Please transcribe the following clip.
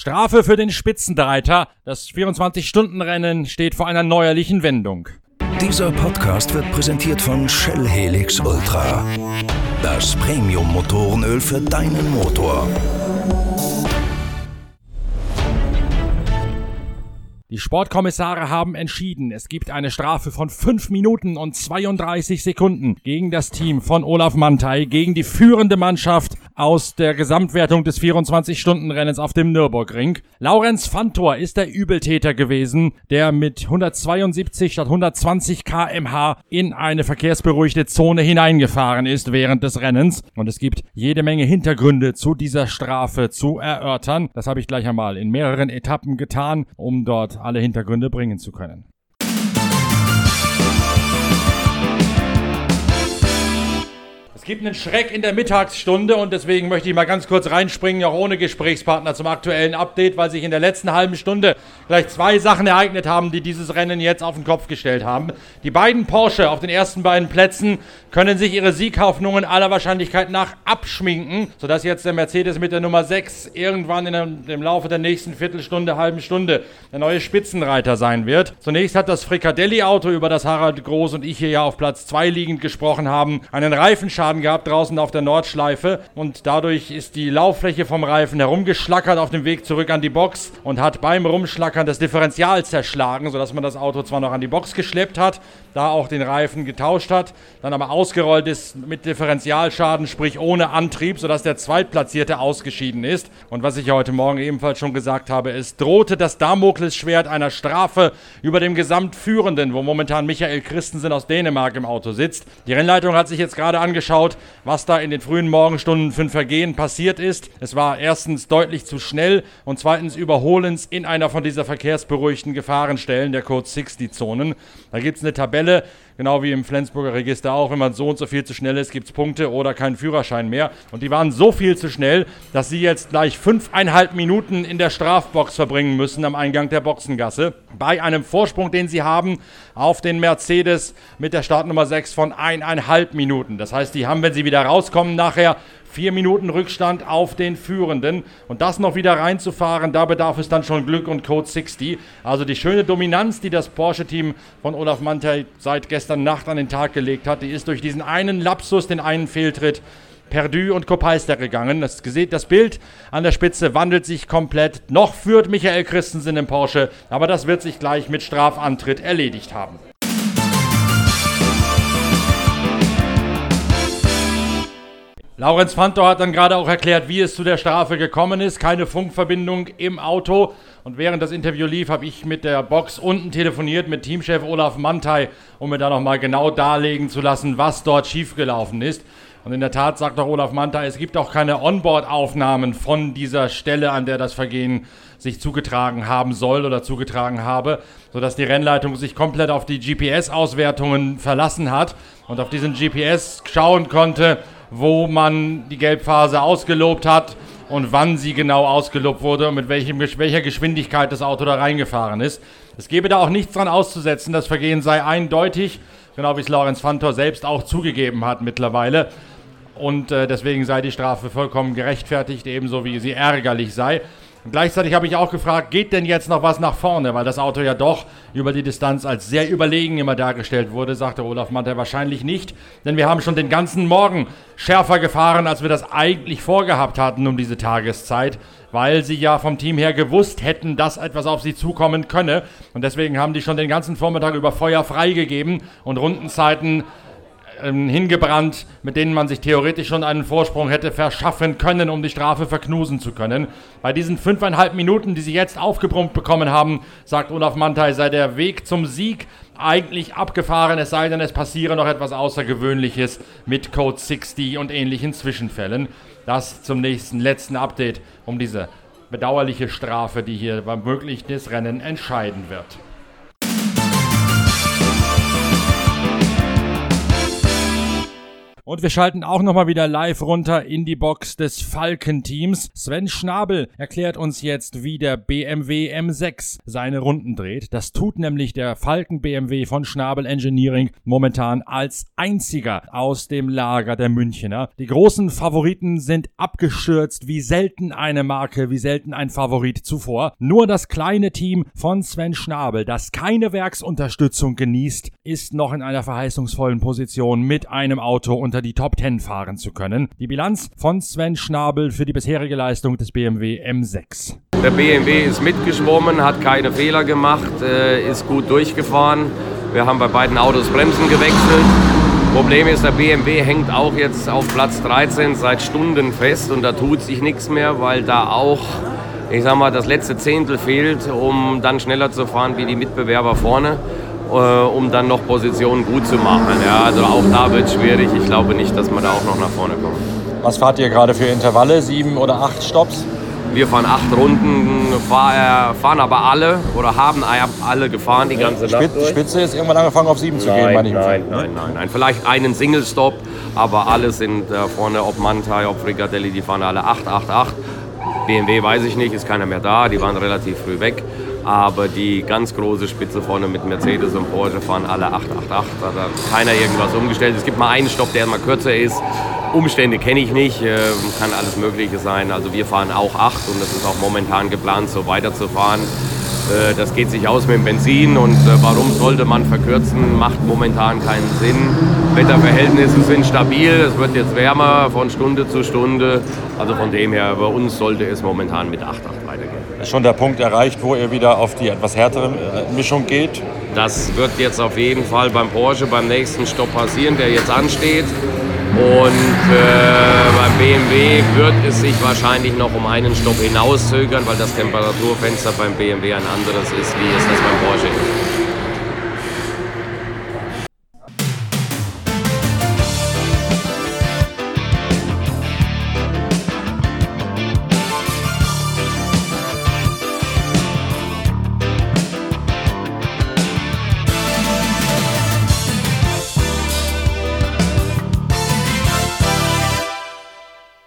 Strafe für den Spitzendreiter. Das 24-Stunden-Rennen steht vor einer neuerlichen Wendung. Dieser Podcast wird präsentiert von Shell Helix Ultra. Das Premium-Motorenöl für deinen Motor. Die Sportkommissare haben entschieden, es gibt eine Strafe von 5 Minuten und 32 Sekunden gegen das Team von Olaf Mantei, gegen die führende Mannschaft aus der Gesamtwertung des 24-Stunden-Rennens auf dem Nürburgring. Laurenz Fantor ist der Übeltäter gewesen, der mit 172 statt 120 kmh in eine verkehrsberuhigte Zone hineingefahren ist während des Rennens. Und es gibt jede Menge Hintergründe zu dieser Strafe zu erörtern. Das habe ich gleich einmal in mehreren Etappen getan, um dort alle Hintergründe bringen zu können. Es gibt einen Schreck in der Mittagsstunde und deswegen möchte ich mal ganz kurz reinspringen, auch ohne Gesprächspartner zum aktuellen Update, weil sich in der letzten halben Stunde gleich zwei Sachen ereignet haben, die dieses Rennen jetzt auf den Kopf gestellt haben. Die beiden Porsche auf den ersten beiden Plätzen können sich ihre Sieghoffnungen aller Wahrscheinlichkeit nach abschminken, sodass jetzt der Mercedes mit der Nummer 6 irgendwann in dem, Laufe der nächsten Viertelstunde, halben Stunde der neue Spitzenreiter sein wird. Zunächst hat das Fricadelli-Auto, über das Harald Groß und ich hier ja auf Platz 2 liegend gesprochen haben, einen Reifenschaden Schaden gehabt draußen auf der Nordschleife und dadurch ist die Lauffläche vom Reifen herumgeschlackert auf dem Weg zurück an die Box und hat beim Rumschlackern das Differential zerschlagen, sodass man das Auto zwar noch an die Box geschleppt hat, da auch den Reifen getauscht hat, dann aber ausgerollt ist mit Differentialschaden, sprich ohne Antrieb, sodass der Zweitplatzierte ausgeschieden ist. Und was ich heute Morgen ebenfalls schon gesagt habe, es drohte das Damoklesschwert einer Strafe über dem Gesamtführenden, wo momentan Michael Christensen aus Dänemark im Auto sitzt. Die Rennleitung hat sich jetzt gerade angeschaut, angeschaut, was da in den frühen Morgenstunden für ein Vergehen passiert ist. Es war erstens deutlich zu schnell und zweitens überholens in einer von dieser verkehrsberuhigten Gefahrenstellen der Code 60 Zonen. Da gibt es eine Tabelle, Genau wie im Flensburger Register auch, wenn man so und so viel zu schnell ist, gibt es Punkte oder keinen Führerschein mehr. Und die waren so viel zu schnell, dass sie jetzt gleich fünfeinhalb Minuten in der Strafbox verbringen müssen am Eingang der Boxengasse. Bei einem Vorsprung, den sie haben auf den Mercedes mit der Startnummer 6 von eineinhalb Minuten. Das heißt, die haben, wenn sie wieder rauskommen, nachher Vier Minuten Rückstand auf den Führenden. Und das noch wieder reinzufahren, da bedarf es dann schon Glück und Code 60. Also die schöne Dominanz, die das Porsche-Team von Olaf Mantei seit gestern Nacht an den Tag gelegt hat, die ist durch diesen einen Lapsus, den einen Fehltritt, Perdu und Kopeister gegangen. Das, das Bild an der Spitze wandelt sich komplett. Noch führt Michael Christensen im Porsche, aber das wird sich gleich mit Strafantritt erledigt haben. Laurenz Fantor hat dann gerade auch erklärt, wie es zu der Strafe gekommen ist. Keine Funkverbindung im Auto. Und während das Interview lief, habe ich mit der Box unten telefoniert mit Teamchef Olaf Mantei, um mir da nochmal genau darlegen zu lassen, was dort schiefgelaufen ist. Und in der Tat sagt auch Olaf Mantei, es gibt auch keine Onboard-Aufnahmen von dieser Stelle, an der das Vergehen sich zugetragen haben soll oder zugetragen habe, sodass die Rennleitung sich komplett auf die GPS-Auswertungen verlassen hat und auf diesen GPS schauen konnte, wo man die Gelbphase ausgelobt hat und wann sie genau ausgelobt wurde und mit welchem, welcher Geschwindigkeit das Auto da reingefahren ist. Es gebe da auch nichts dran auszusetzen, das Vergehen sei eindeutig, genau wie es Lorenz Fantor selbst auch zugegeben hat mittlerweile. Und äh, deswegen sei die Strafe vollkommen gerechtfertigt, ebenso wie sie ärgerlich sei. Gleichzeitig habe ich auch gefragt, geht denn jetzt noch was nach vorne? Weil das Auto ja doch über die Distanz als sehr überlegen immer dargestellt wurde, sagte Olaf Manter wahrscheinlich nicht. Denn wir haben schon den ganzen Morgen schärfer gefahren, als wir das eigentlich vorgehabt hatten um diese Tageszeit. Weil sie ja vom Team her gewusst hätten, dass etwas auf sie zukommen könne. Und deswegen haben die schon den ganzen Vormittag über Feuer freigegeben und Rundenzeiten hingebrannt, mit denen man sich theoretisch schon einen Vorsprung hätte verschaffen können, um die Strafe verknusen zu können. Bei diesen fünfeinhalb Minuten, die sie jetzt aufgebrummt bekommen haben, sagt Olaf Mantei, sei der Weg zum Sieg eigentlich abgefahren, es sei denn, es passiere noch etwas Außergewöhnliches mit Code 60 und ähnlichen Zwischenfällen. Das zum nächsten, letzten Update um diese bedauerliche Strafe, die hier beim möglichen Rennen entscheiden wird. Und wir schalten auch nochmal wieder live runter in die Box des Falken-Teams. Sven Schnabel erklärt uns jetzt, wie der BMW M6 seine Runden dreht. Das tut nämlich der Falken BMW von Schnabel Engineering momentan als einziger aus dem Lager der Münchener. Die großen Favoriten sind abgestürzt, wie selten eine Marke, wie selten ein Favorit zuvor. Nur das kleine Team von Sven Schnabel, das keine Werksunterstützung genießt, ist noch in einer verheißungsvollen Position mit einem Auto unter unter die Top 10 fahren zu können. Die Bilanz von Sven Schnabel für die bisherige Leistung des BMW M6. Der BMW ist mitgeschwommen, hat keine Fehler gemacht, äh, ist gut durchgefahren. Wir haben bei beiden Autos Bremsen gewechselt. Problem ist, der BMW hängt auch jetzt auf Platz 13 seit Stunden fest und da tut sich nichts mehr, weil da auch, ich sag mal, das letzte Zehntel fehlt, um dann schneller zu fahren wie die Mitbewerber vorne. Äh, um dann noch Positionen gut zu machen. Ja, also auch da wird es schwierig. Ich glaube nicht, dass wir da auch noch nach vorne kommen. Was fahrt ihr gerade für Intervalle? Sieben oder acht Stops? Wir fahren acht Runden, fahren aber alle oder haben alle gefahren die ganze Nacht. Die Spitze ist irgendwann angefangen auf sieben zu nein, gehen, meine ich Nein, nein, nein, nein. Vielleicht einen Single-Stop, aber alle sind da vorne, ob Mantai, ob Frikadelli, die fahren alle 8, 8, 8. BMW weiß ich nicht, ist keiner mehr da, die waren relativ früh weg. Aber die ganz große Spitze vorne mit Mercedes und Porsche fahren alle 888. Da hat keiner irgendwas umgestellt. Es gibt mal einen Stopp, der mal kürzer ist. Umstände kenne ich nicht, ähm, kann alles Mögliche sein. Also wir fahren auch 8 und es ist auch momentan geplant, so weiterzufahren. Äh, das geht sich aus mit dem Benzin und äh, warum sollte man verkürzen, macht momentan keinen Sinn. Wetterverhältnisse sind stabil, es wird jetzt wärmer von Stunde zu Stunde. Also von dem her, bei uns sollte es momentan mit 8 8 schon der Punkt erreicht, wo ihr wieder auf die etwas härtere äh, Mischung geht? Das wird jetzt auf jeden Fall beim Porsche beim nächsten Stopp passieren, der jetzt ansteht. Und äh, beim BMW wird es sich wahrscheinlich noch um einen Stopp hinauszögern, weil das Temperaturfenster beim BMW ein anderes ist, wie es das beim Porsche ist.